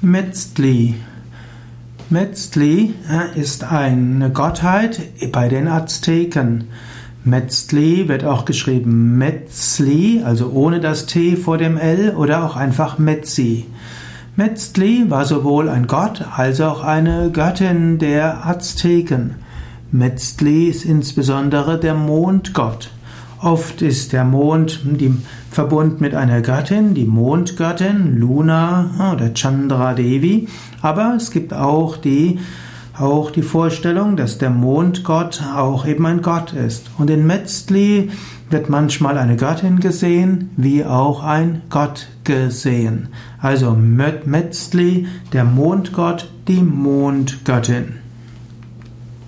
Metzli. Metzli ist eine Gottheit bei den Azteken. Metzli wird auch geschrieben Metzli, also ohne das T vor dem L oder auch einfach Metzi. Metzli war sowohl ein Gott als auch eine Göttin der Azteken. Metzli ist insbesondere der Mondgott. Oft ist der Mond die, verbunden mit einer Göttin, die Mondgöttin, Luna oder Chandra Devi. Aber es gibt auch die, auch die Vorstellung, dass der Mondgott auch eben ein Gott ist. Und in Metzli wird manchmal eine Göttin gesehen, wie auch ein Gott gesehen. Also Metzli, der Mondgott, die Mondgöttin.